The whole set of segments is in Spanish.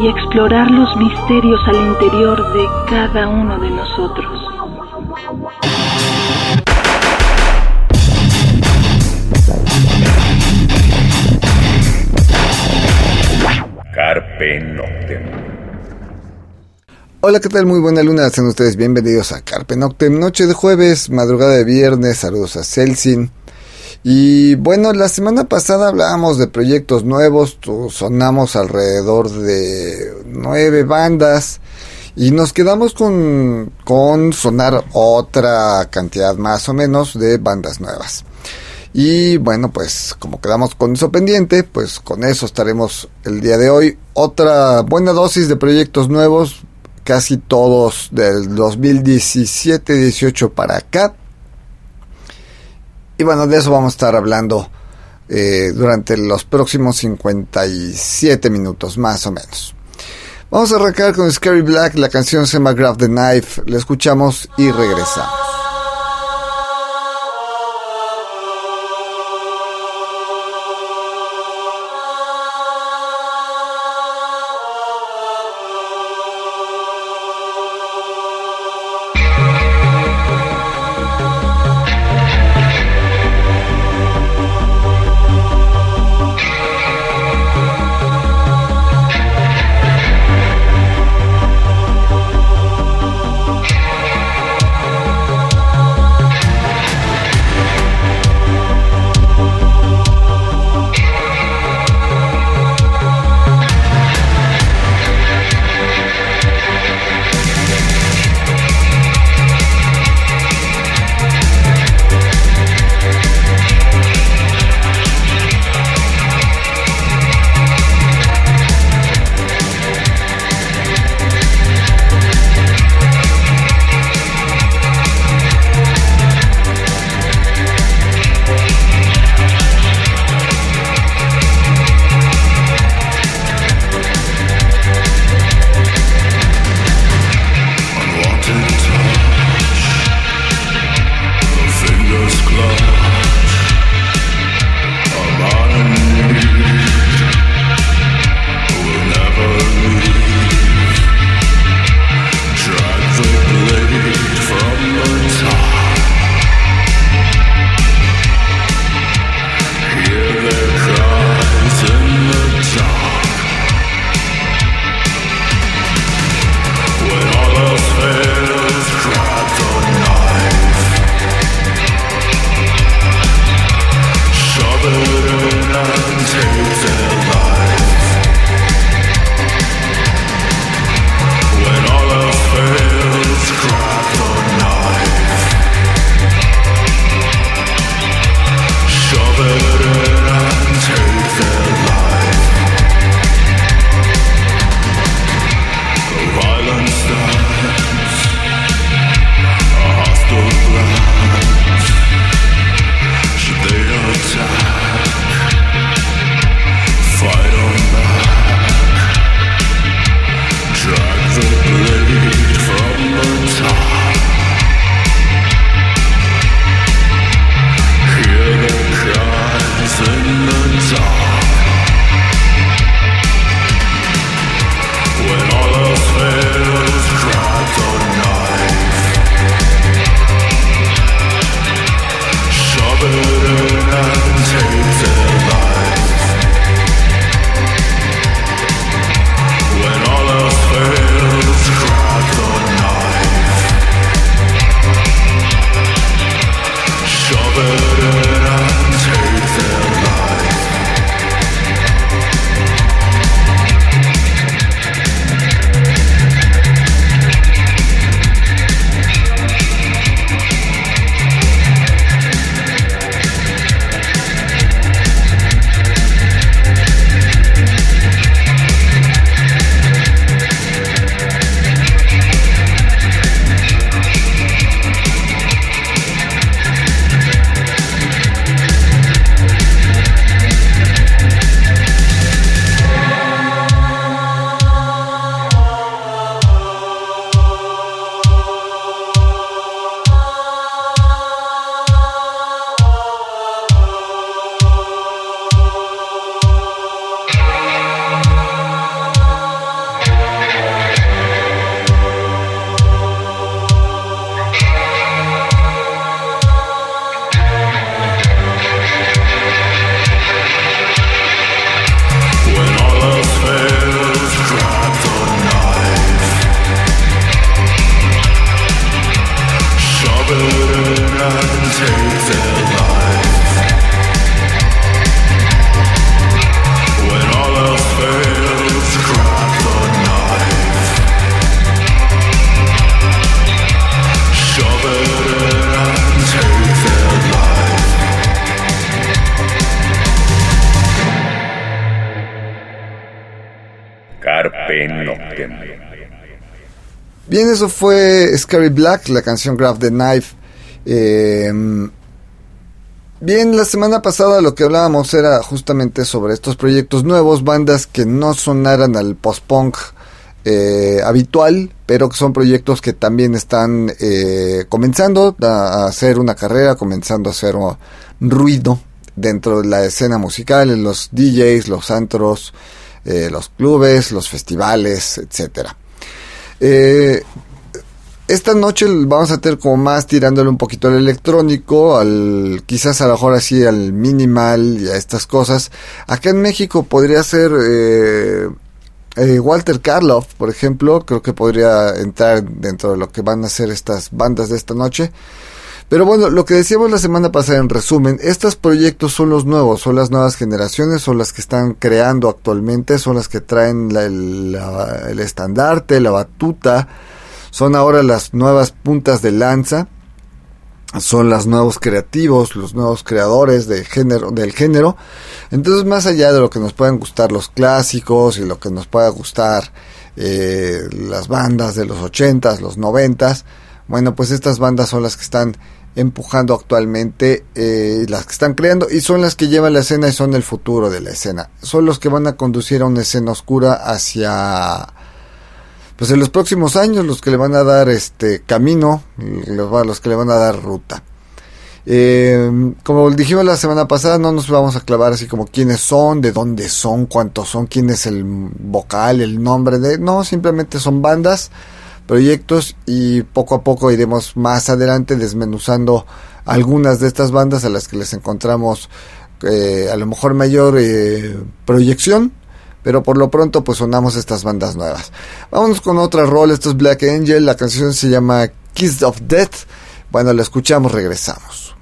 y explorar los misterios al interior de cada uno de nosotros. Carpe Noctem. Hola, ¿qué tal? Muy buena luna, sean ustedes bienvenidos a Carpe Noctem, noche de jueves, madrugada de viernes, saludos a Celsin. Y bueno, la semana pasada hablábamos de proyectos nuevos, sonamos alrededor de nueve bandas y nos quedamos con, con sonar otra cantidad más o menos de bandas nuevas. Y bueno, pues como quedamos con eso pendiente, pues con eso estaremos el día de hoy. Otra buena dosis de proyectos nuevos, casi todos del 2017-18 para acá. Y bueno, de eso vamos a estar hablando eh, durante los próximos 57 minutos, más o menos. Vamos a arrancar con Scary Black, la canción se llama Grab the Knife, la escuchamos y regresamos. Eso fue Scary Black, la canción Grab the Knife. Eh, bien, la semana pasada lo que hablábamos era justamente sobre estos proyectos nuevos, bandas que no sonaran al post-punk eh, habitual, pero que son proyectos que también están eh, comenzando a hacer una carrera, comenzando a hacer ruido dentro de la escena musical, en los DJs, los antros, eh, los clubes, los festivales, etcétera. Esta noche vamos a tener como más tirándole un poquito al electrónico, al quizás a lo mejor así al minimal y a estas cosas. Acá en México podría ser eh, Walter Karloff, por ejemplo, creo que podría entrar dentro de lo que van a ser estas bandas de esta noche. Pero bueno, lo que decíamos la semana pasada en resumen, estos proyectos son los nuevos, son las nuevas generaciones, son las que están creando actualmente, son las que traen el, el estandarte, la batuta, son ahora las nuevas puntas de lanza son los nuevos creativos, los nuevos creadores de género, del género. Entonces, más allá de lo que nos puedan gustar los clásicos y lo que nos pueda gustar eh, las bandas de los ochentas, los noventas, bueno, pues estas bandas son las que están empujando actualmente, eh, las que están creando y son las que llevan la escena y son el futuro de la escena. Son los que van a conducir a una escena oscura hacia pues en los próximos años los que le van a dar este camino, los, que le van a dar ruta. Eh, como dijimos la semana pasada, no nos vamos a clavar así como quiénes son, de dónde son, cuántos son, quién es el vocal, el nombre de... No, simplemente son bandas, proyectos y poco a poco iremos más adelante desmenuzando algunas de estas bandas a las que les encontramos eh, a lo mejor mayor eh, proyección pero por lo pronto pues sonamos estas bandas nuevas. Vámonos con otra rol, esto es Black Angel, la canción se llama Kiss of Death. Bueno, la escuchamos, regresamos.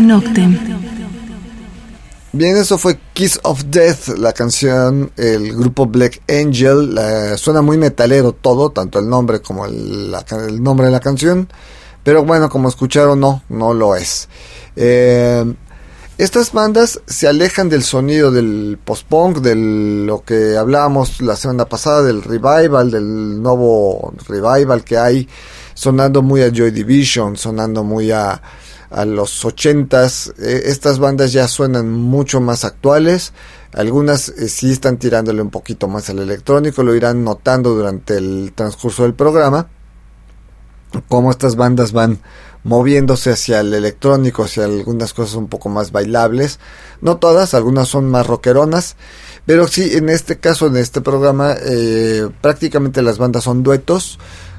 Noctem. Bien, eso fue Kiss of Death, la canción, el grupo Black Angel. suena muy metalero todo, tanto el nombre como el, nombre de la canción. Pero bueno, como escucharon, no, no lo es. Eh, estas bandas se alejan del sonido del post-punk, de lo que hablábamos la semana pasada, del revival, del nuevo revival que hay, sonando muy a Joy Division, sonando muy a a los ochentas. Eh, estas bandas ya suenan mucho más actuales. Algunas eh, sí están tirándole un poquito más al electrónico, lo irán notando durante el transcurso del programa. Cómo estas bandas van moviéndose hacia el electrónico, hacia algunas cosas un poco más bailables. No todas, algunas son más rockeronas. Pero sí, en este caso, en este programa, eh, prácticamente las bandas son duetos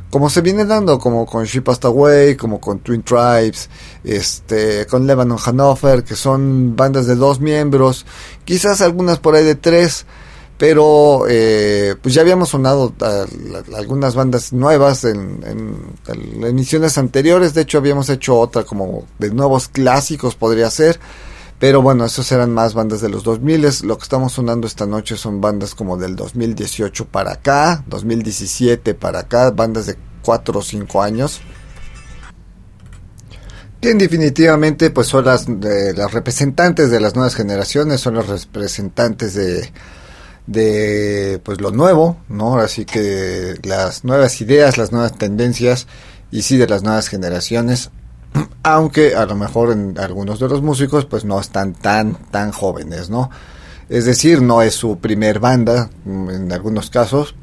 como se viene dando, como con She Passed Away, como con Twin Tribes, este, con Lebanon Hanover, que son bandas de dos miembros, quizás algunas por ahí de tres, pero eh, pues ya habíamos sonado algunas bandas nuevas en, en, emisiones anteriores, de hecho habíamos hecho otra como de nuevos clásicos podría ser, pero bueno, esos eran más bandas de los 2000. Lo que estamos sonando esta noche son bandas como del 2018 para acá, 2017 para acá, bandas de 4 o 5 años. Que definitivamente pues son las, de, las representantes de las nuevas generaciones, son los representantes de, de pues lo nuevo, ¿no? Así que las nuevas ideas, las nuevas tendencias y sí de las nuevas generaciones aunque a lo mejor en algunos de los músicos pues no están tan tan jóvenes, ¿no? Es decir, no es su primer banda, mm, en algunos casos,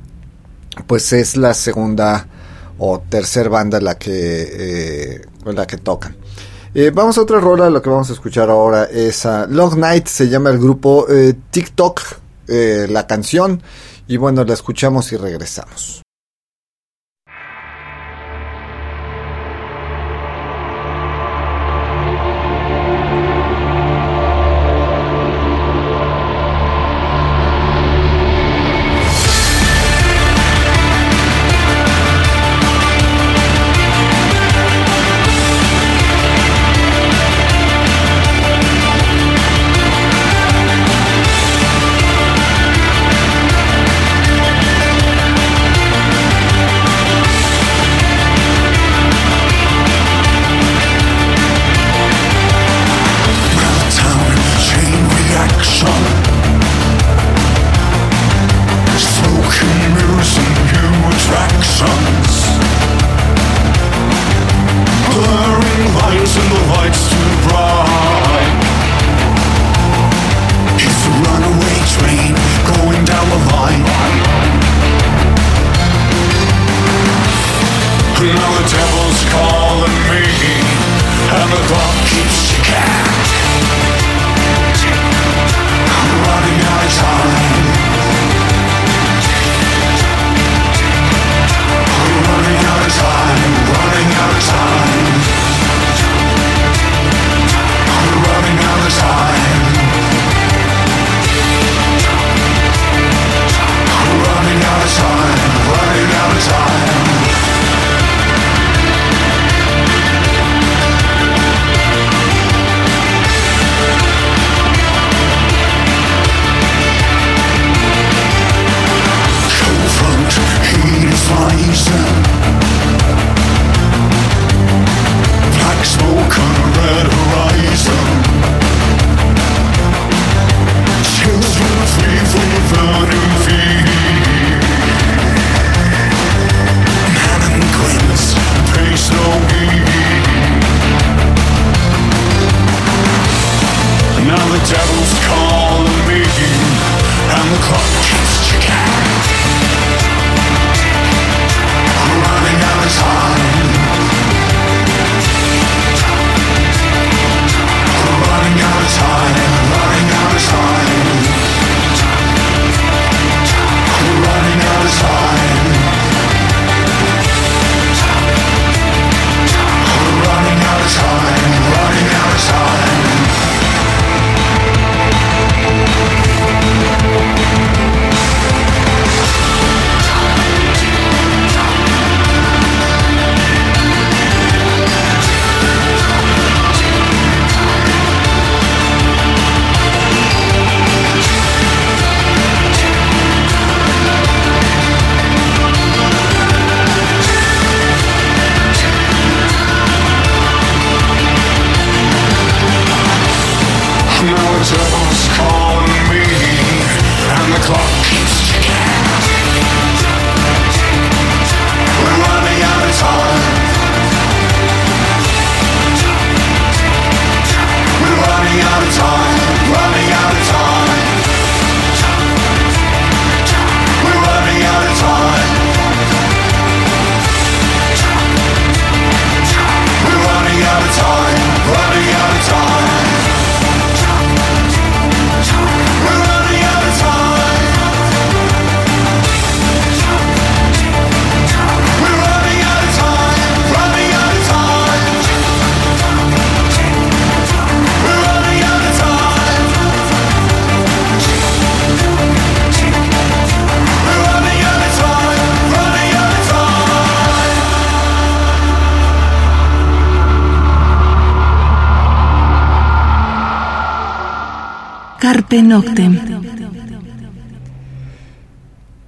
pues es la segunda o tercer banda la que eh, la que tocan. Eh, vamos a otra rola, lo que vamos a escuchar ahora es Long Night, se llama el grupo eh, TikTok, la canción, y bueno, la escuchamos y regresamos.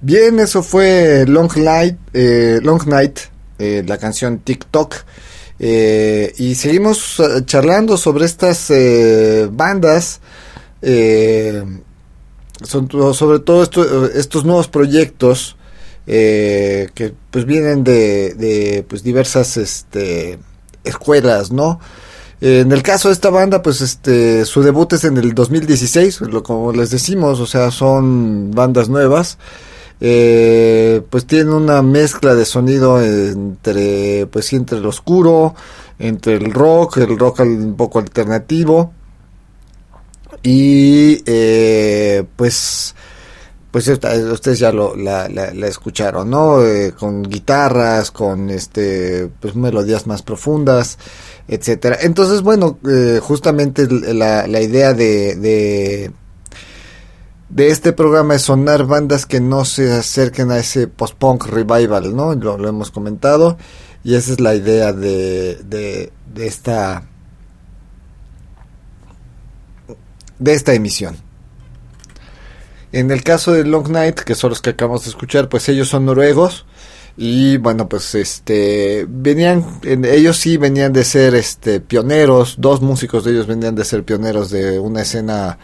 Bien, eso fue Long Night, eh, Long Night eh, la canción TikTok. Eh, y seguimos charlando sobre estas bandas, sobre todo estos nuevos proyectos que pues vienen de, de pues diversas este, escuelas, ¿no? En el caso de esta banda, pues este, su debut es en el 2016, lo, como les decimos, o sea, son bandas nuevas. Eh, pues tienen una mezcla de sonido entre, pues entre el oscuro, entre el rock, el rock un poco alternativo. Y eh, pues pues ustedes ya lo, la, escucharon, ¿no? Eh, con guitarras, con este, pues melodías más profundas, etcétera. Entonces, bueno, eh, justamente la, idea de, de, este programa es sonar bandas que no se acerquen a ese post-punk revival, ¿no? Lo, lo, hemos comentado, y esa es la idea de, de, de esta de esta emisión. En el caso de Long Night, que son los que acabamos de escuchar, pues ellos son noruegos. Y bueno, pues este venían ellos sí venían de ser este pioneros, dos músicos de ellos venían de ser pioneros de una escena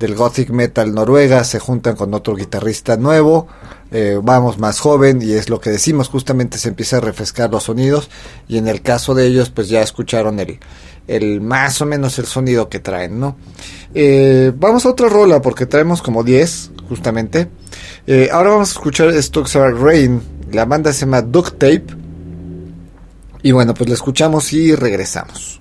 del gothic metal noruega, se juntan con otro guitarrista nuevo, eh, vamos más joven y es lo que decimos, justamente se empieza a refrescar los sonidos y en el caso de ellos pues ya escucharon el, el más o menos el sonido que traen, ¿no? Eh, vamos a otra rola porque traemos como 10 justamente. Eh, ahora vamos a escuchar Stocks Rain, la banda se llama Duct Tape. Y bueno, pues la escuchamos y regresamos.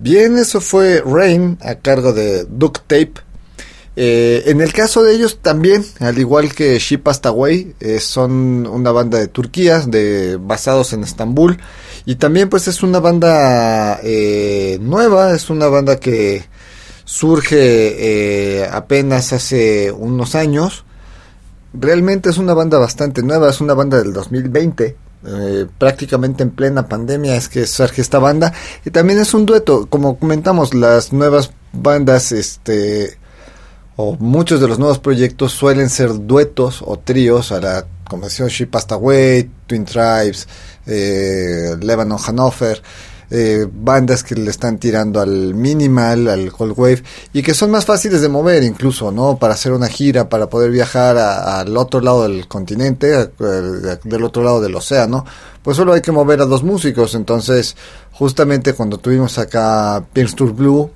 Bien, eso fue Rain a cargo de Duct Tape. Eh, en el caso de ellos también, al igual que She Away, eh, son una banda de Turquía, de, basados en Estambul. Y también pues es una banda eh, nueva, es una banda que surge apenas hace unos años. Realmente es una banda bastante nueva, es una banda del 2020. Eh, prácticamente en plena pandemia es que surge esta banda. Y también es un dueto como comentamos las nuevas bandas este o muchos de los nuevos proyectos suelen ser duetos o tríos a la convención She Passed Away, Twin Tribes, eh, Lebanon Hanover eh, bandas que le están tirando al minimal, al cold wave y que son más fáciles de mover incluso, ¿no? Para hacer una gira, para poder viajar al otro lado del continente, del otro lado del océano, pues solo hay que mover a dos músicos. Entonces, justamente cuando tuvimos acá Pink Tour Blue,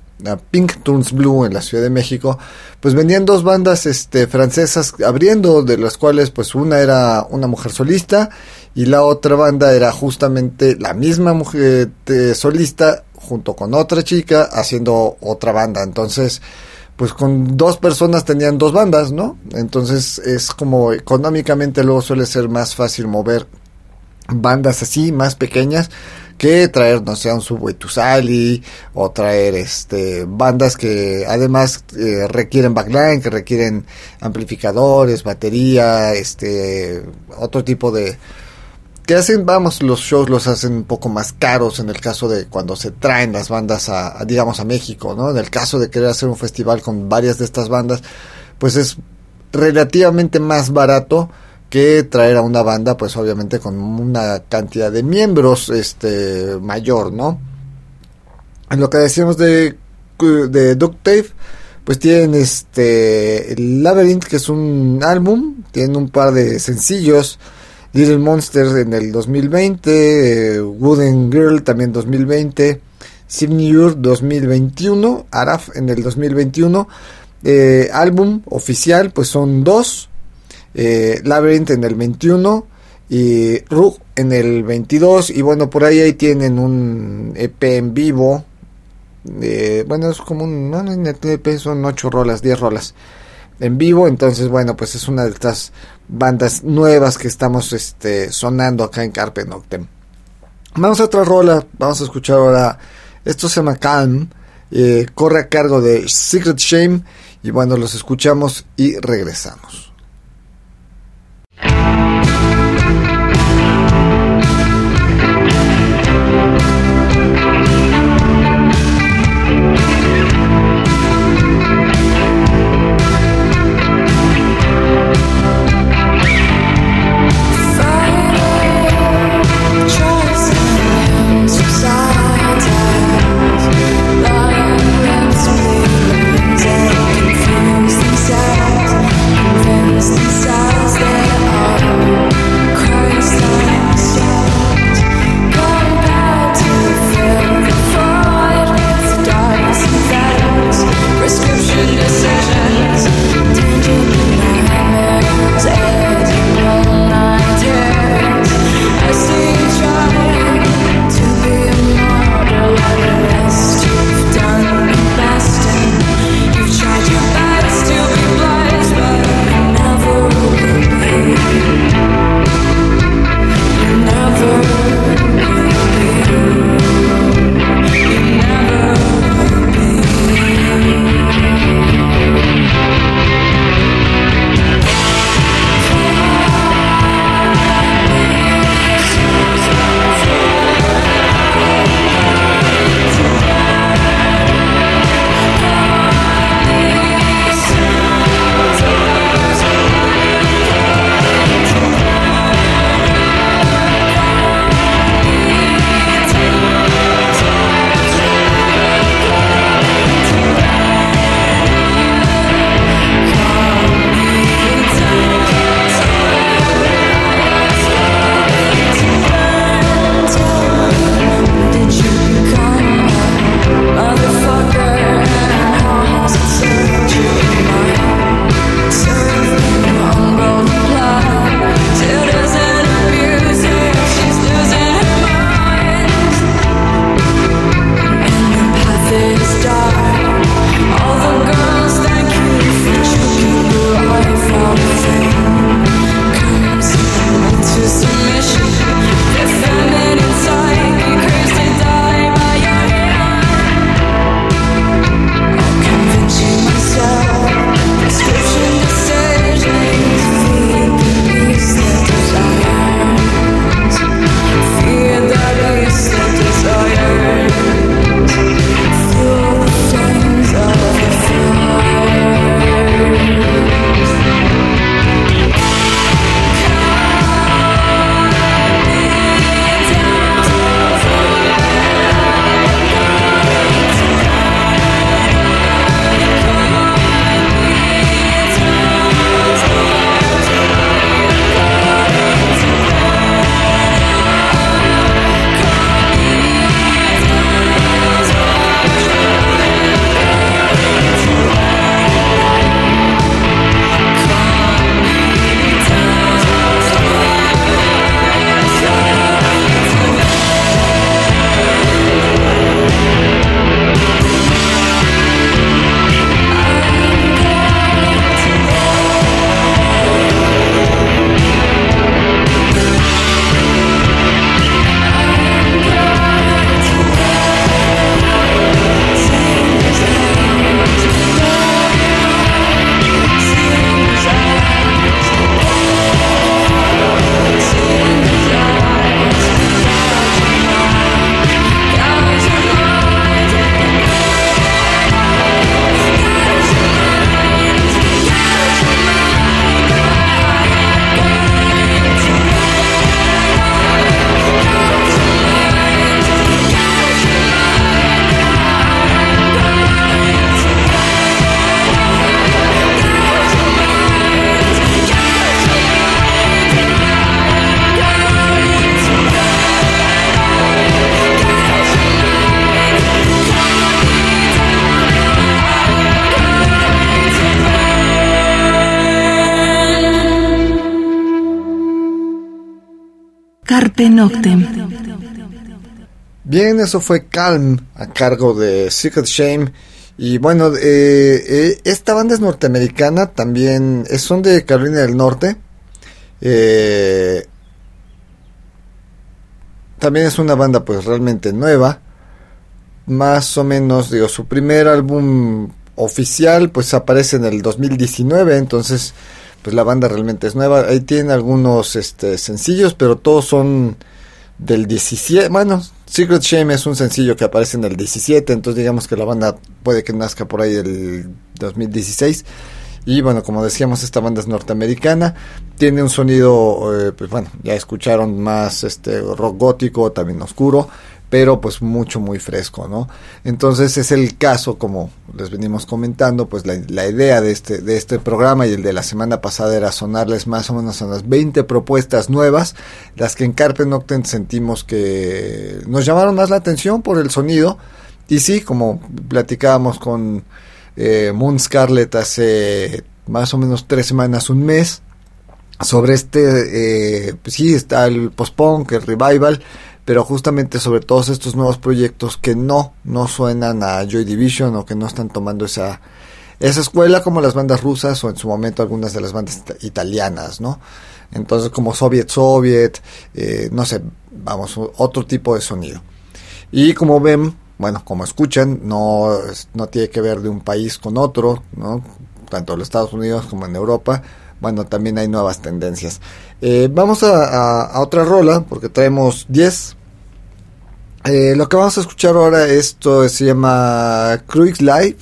Pink Turns Blue en la Ciudad de México, pues venían dos bandas este, francesas abriendo, de las cuales pues una era una mujer solista y la otra banda era justamente la misma mujer solista junto con otra chica haciendo otra banda. Entonces, pues con dos personas tenían dos bandas, ¿no? Entonces es como económicamente luego suele ser más fácil mover bandas así, más pequeñas, que traer, no sé, un Subway to Sally o traer este bandas que además eh, requieren backline, que requieren amplificadores, batería, este otro tipo de que hacen, vamos, los shows los hacen un poco más caros en el caso de cuando se traen las bandas a, digamos, a México, ¿no? En el caso de querer hacer un festival con varias de estas bandas, pues es relativamente más barato que traer a una banda, pues obviamente con una cantidad de miembros, este, mayor, ¿no? En lo que decíamos de, de Duct Tape, pues tienen este, Labyrinth, que es un álbum, tienen un par de sencillos, Little Monster en el 2020, eh, Wooden Girl también 2020, Signature 2021, Araf en el 2021. Eh, álbum oficial, pues son dos, eh, Labyrinth en el 21 y Rug en el 22. Y bueno, por ahí, ahí tienen un EP en vivo. bueno, es como un. No, en el EP son 8 rolas, 10 rolas en vivo. Entonces, bueno, pues es una de estas bandas nuevas que estamos este, sonando acá en Carpe Noctem. Vamos a otra rola, vamos a escuchar ahora. Esto se llama Calm, eh, corre a cargo de Secret Shame. Y bueno, los escuchamos y regresamos. Carpe Bien, eso fue Calm a cargo de Secret Shame. Y bueno, eh, eh, esta banda es norteamericana, también son de Carolina del Norte. Eh, también es una banda pues realmente nueva. Más o menos, digo, su primer álbum oficial pues aparece en el 2019, entonces pues la banda realmente es nueva. Ahí tiene algunos este, sencillos, pero todos son del 17. Bueno, Secret Shame es un sencillo que aparece en el 17, entonces digamos que la banda puede que nazca por ahí el 2016. Y bueno, como decíamos, esta banda es norteamericana, tiene un sonido, eh, pues bueno, ya escucharon más este rock gótico, también oscuro, pero pues mucho, muy fresco, ¿no? Entonces es el caso, como les venimos comentando, pues la, idea de este, de este programa y el de la semana pasada era sonarles más o menos a unas 20 propuestas nuevas, las que en Carpe Noctem sentimos que nos llamaron más la atención por el sonido, y sí, como platicábamos con eh, Moon Scarlet hace más o menos tres semanas, un mes, sobre este, eh, pues sí, está el post-punk, el revival, pero justamente sobre todos estos nuevos proyectos que no, no suenan a Joy Division o que no están tomando esa, esa escuela como las bandas rusas o en su momento algunas de las bandas italianas, ¿no? Entonces como Soviet Soviet, eh, no sé, vamos, otro tipo de sonido. Y como ven, bueno, como escuchan, no, no tiene que ver de un país con otro, ¿no? Tanto en los Estados Unidos como en Europa, bueno, también hay nuevas tendencias. Eh, vamos a, otra rola, porque traemos 10 eh, lo que vamos a escuchar ahora, esto se llama Cruix Live.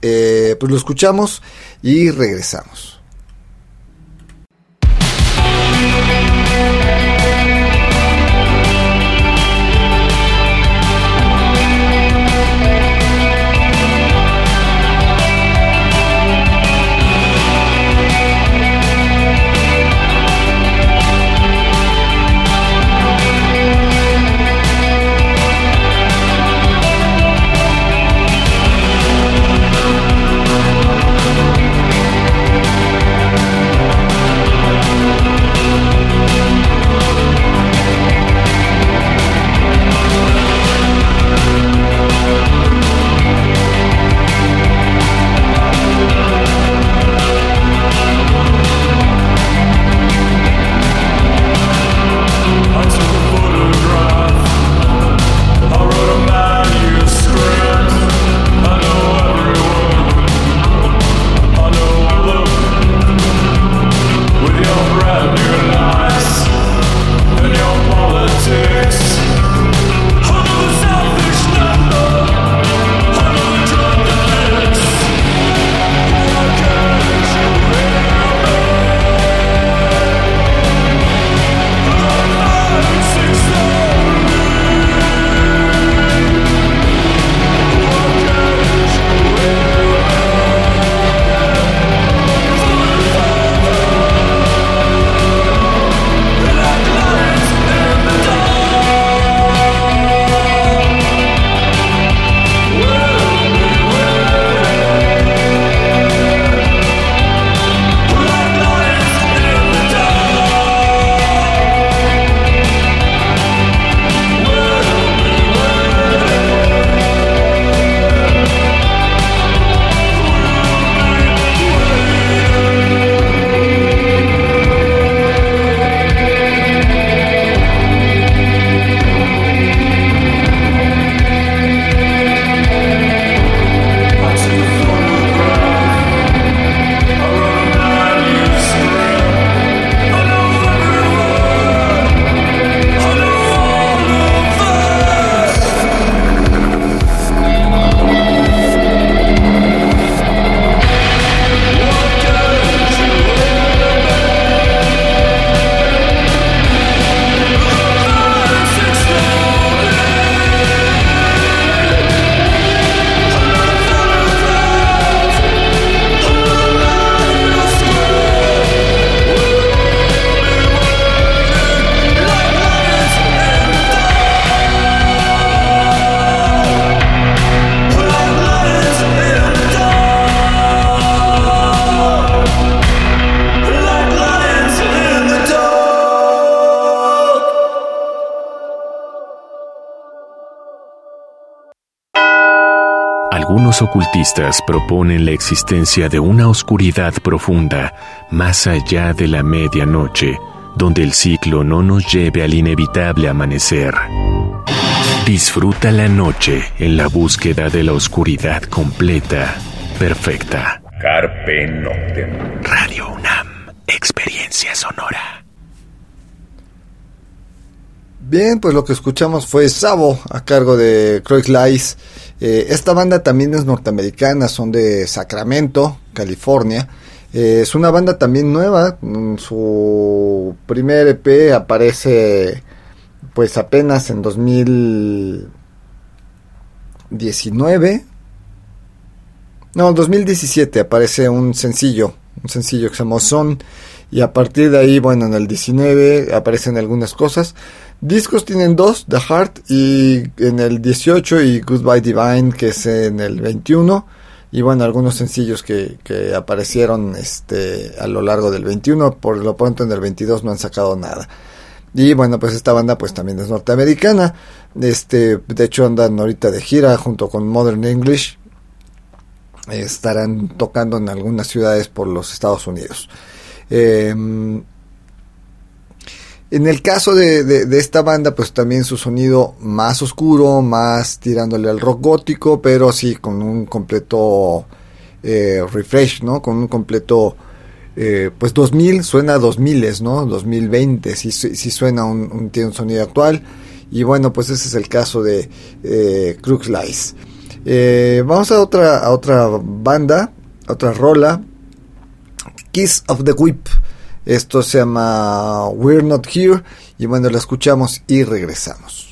Eh, pues lo escuchamos y regresamos. Ocultistas proponen la existencia de una oscuridad profunda más allá de la medianoche, donde el ciclo no nos lleve al inevitable amanecer. Disfruta la noche en la búsqueda de la oscuridad completa, perfecta. Carpe Noctem. Radio UNAM, experiencia sonora. Bien, pues lo que escuchamos fue Sabo a cargo de Croix Lies. Eh, esta banda también es norteamericana, son de Sacramento, California. Eh, es una banda también nueva. Su primer EP aparece pues apenas en 2019. No, 2017 aparece un sencillo, un sencillo que se llama Son. Y a partir de ahí, bueno, en el 19 aparecen algunas cosas. Discos tienen dos, The Heart y en el 18 y Goodbye Divine, que es en el 21. Y bueno, algunos sencillos que, que aparecieron este, a lo largo del 21. Por lo pronto en el 22 no han sacado nada. Y bueno, pues esta banda pues también es norteamericana. Este, de hecho andan ahorita de gira junto con Modern English. Estarán tocando en algunas ciudades por los Estados Unidos. Eh, en el caso de, esta banda, pues también su sonido más oscuro, más tirándole al rock gótico, pero sí con un completo eh, refresh, ¿no? Con un completo, eh, pues 2000 suena a 2000, ¿no? 2020, sí, sí suena un, tiene un sonido actual. Y bueno, pues ese es el caso de eh, Crux Lies. Eh, vamos a otra, a otra banda, a otra rola. Kiss of the Whip. Esto se llama We're Not Here y bueno, la escuchamos y regresamos.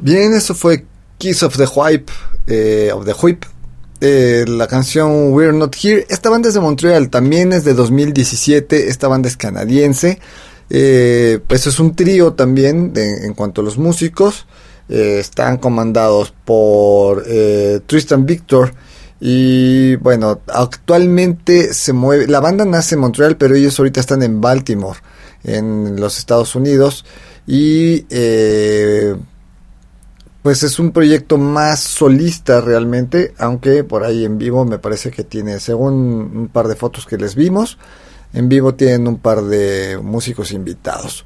Bien, eso fue Kiss of the Whip, eh, of the Whip, eh, la canción We're Not Here. Esta banda es de Montreal, también es de 2017, esta banda es canadiense. Eh, pues es un trío también en cuanto a los músicos. están comandados por Tristan Victor. Y bueno, actualmente se mueve. La banda nace en Montreal, pero ellos ahorita están en Baltimore, en los Estados Unidos. Y pues es un proyecto más solista realmente, aunque por ahí en vivo me parece que tiene, según un par de fotos que les vimos, en vivo tienen un par de músicos invitados.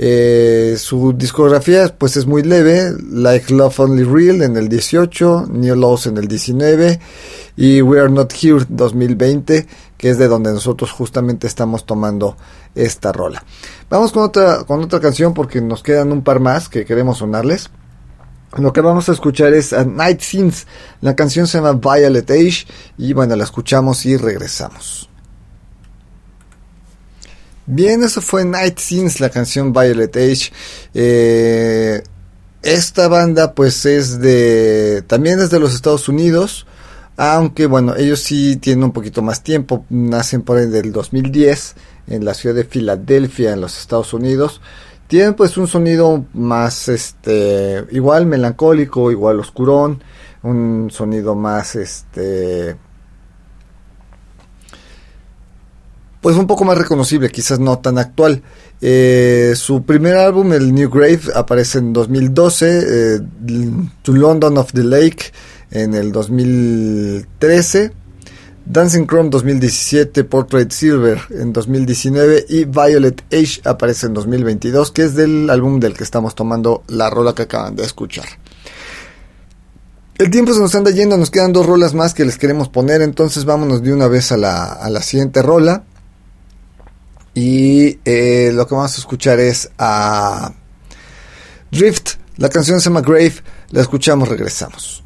Eh, su discografía pues es muy leve, Like Love Only Real en el 18, New Laws en el 19 y We Are Not Here 2020, que es de donde nosotros justamente estamos tomando esta rola. Vamos con otra, con otra canción porque nos quedan un par más que queremos sonarles. Lo que vamos a escuchar es Night Scenes. La canción se llama Violet Age y bueno, la escuchamos y regresamos. Bien, eso fue Night Scenes, la canción Violet Age. Eh, esta banda pues es de... también es de los Estados Unidos. Aunque bueno, ellos sí tienen un poquito más tiempo. Nacen por ahí del 2010 en la ciudad de Filadelfia, en los Estados Unidos. Tienen pues un sonido más, este, igual melancólico, igual oscurón, un sonido más, este, pues un poco más reconocible, quizás no tan actual. Eh, su primer álbum, el New Grave, aparece en 2012, eh, To London of the Lake en el 2013. Dancing Chrome 2017, Portrait Silver en 2019 y Violet Age aparece en 2022, que es del álbum del que estamos tomando la rola que acaban de escuchar. El tiempo se nos anda yendo, nos quedan dos rolas más que les queremos poner, entonces vámonos de una vez a la, siguiente rola. Y eh, lo que vamos a escuchar es a Drift, la canción se llama Grave, la escuchamos, regresamos.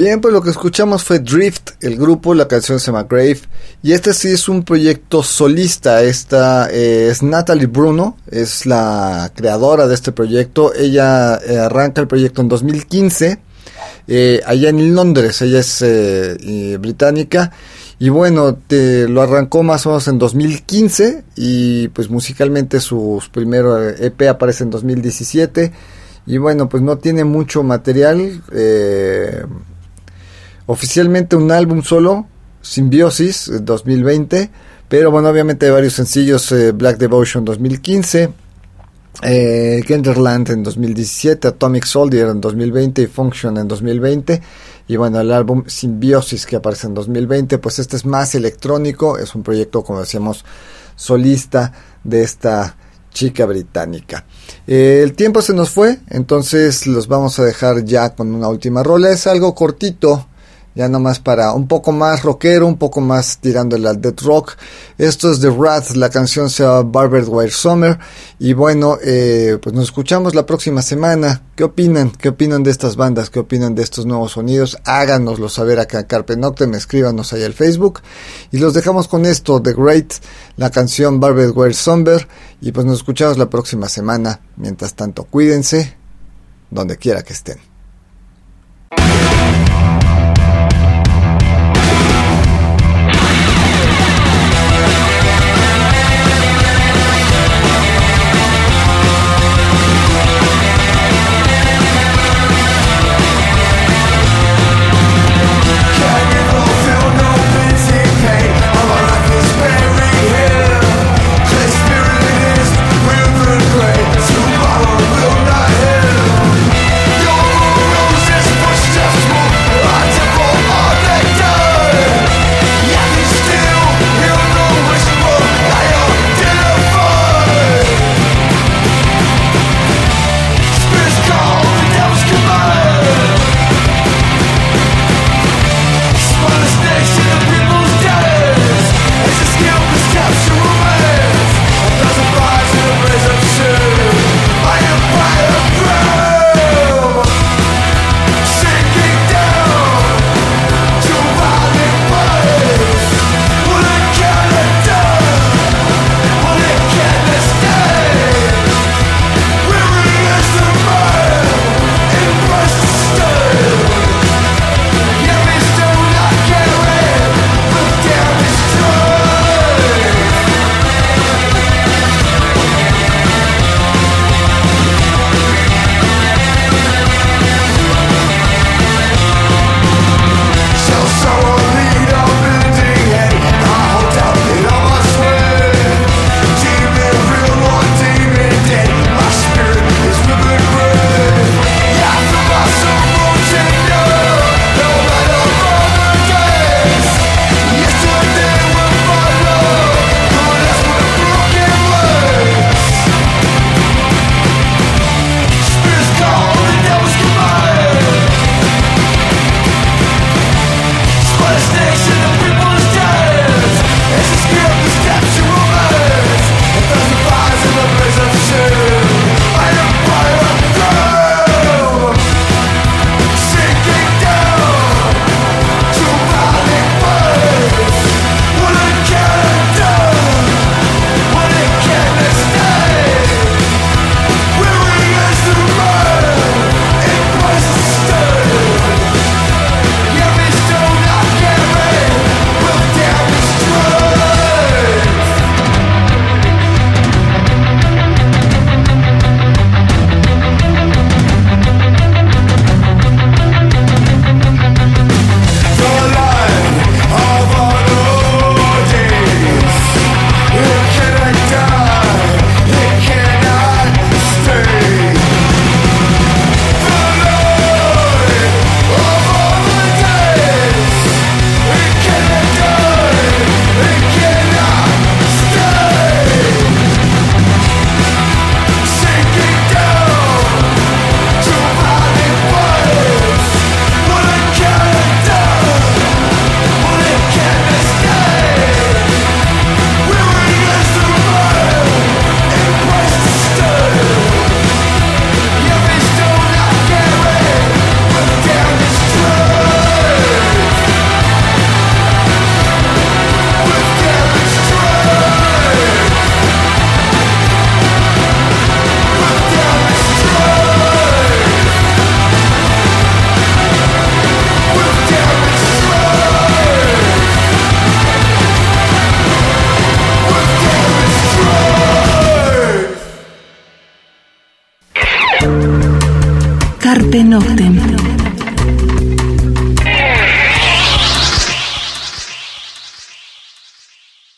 Bien, pues lo que escuchamos fue Drift, el grupo, la canción se llama Grave. Y este sí es un proyecto solista. Esta eh, es Natalie Bruno, es la creadora de este proyecto. Ella eh, arranca el proyecto en 2015, eh, allá en Londres. Ella es británica. Y bueno, te, lo arrancó más o menos en 2015. Y pues musicalmente su primero EP aparece en 2017. Y bueno, pues no tiene mucho material. Eh, oficialmente un álbum solo, Symbiosis 2020, pero bueno, obviamente hay varios sencillos, eh, Black Devotion 2015, eh, Genderland en 2017, Atomic Soldier en 2020 y Function en 2020. Y bueno, el álbum Symbiosis que aparece en 2020, pues este es más electrónico, es un proyecto, como decíamos, solista de esta chica británica. Eh, el tiempo se nos fue, entonces los vamos a dejar ya con una última rola. Es algo cortito, ya nomás para un poco más rockero, un poco más tirándole al death rock. Esto es The Wrath, la canción se llama Barbed Wire Summer. Y bueno, eh, pues nos escuchamos la próxima semana. ¿Qué opinan? ¿Qué opinan de estas bandas? ¿Qué opinan de estos nuevos sonidos? Háganoslo saber acá en Carpe Noctem, escríbanos ahí al Facebook. Y los dejamos con esto, The Great, la canción Barbed Wire Summer. Y pues nos escuchamos la próxima semana. Mientras tanto, cuídense, donde quiera que estén.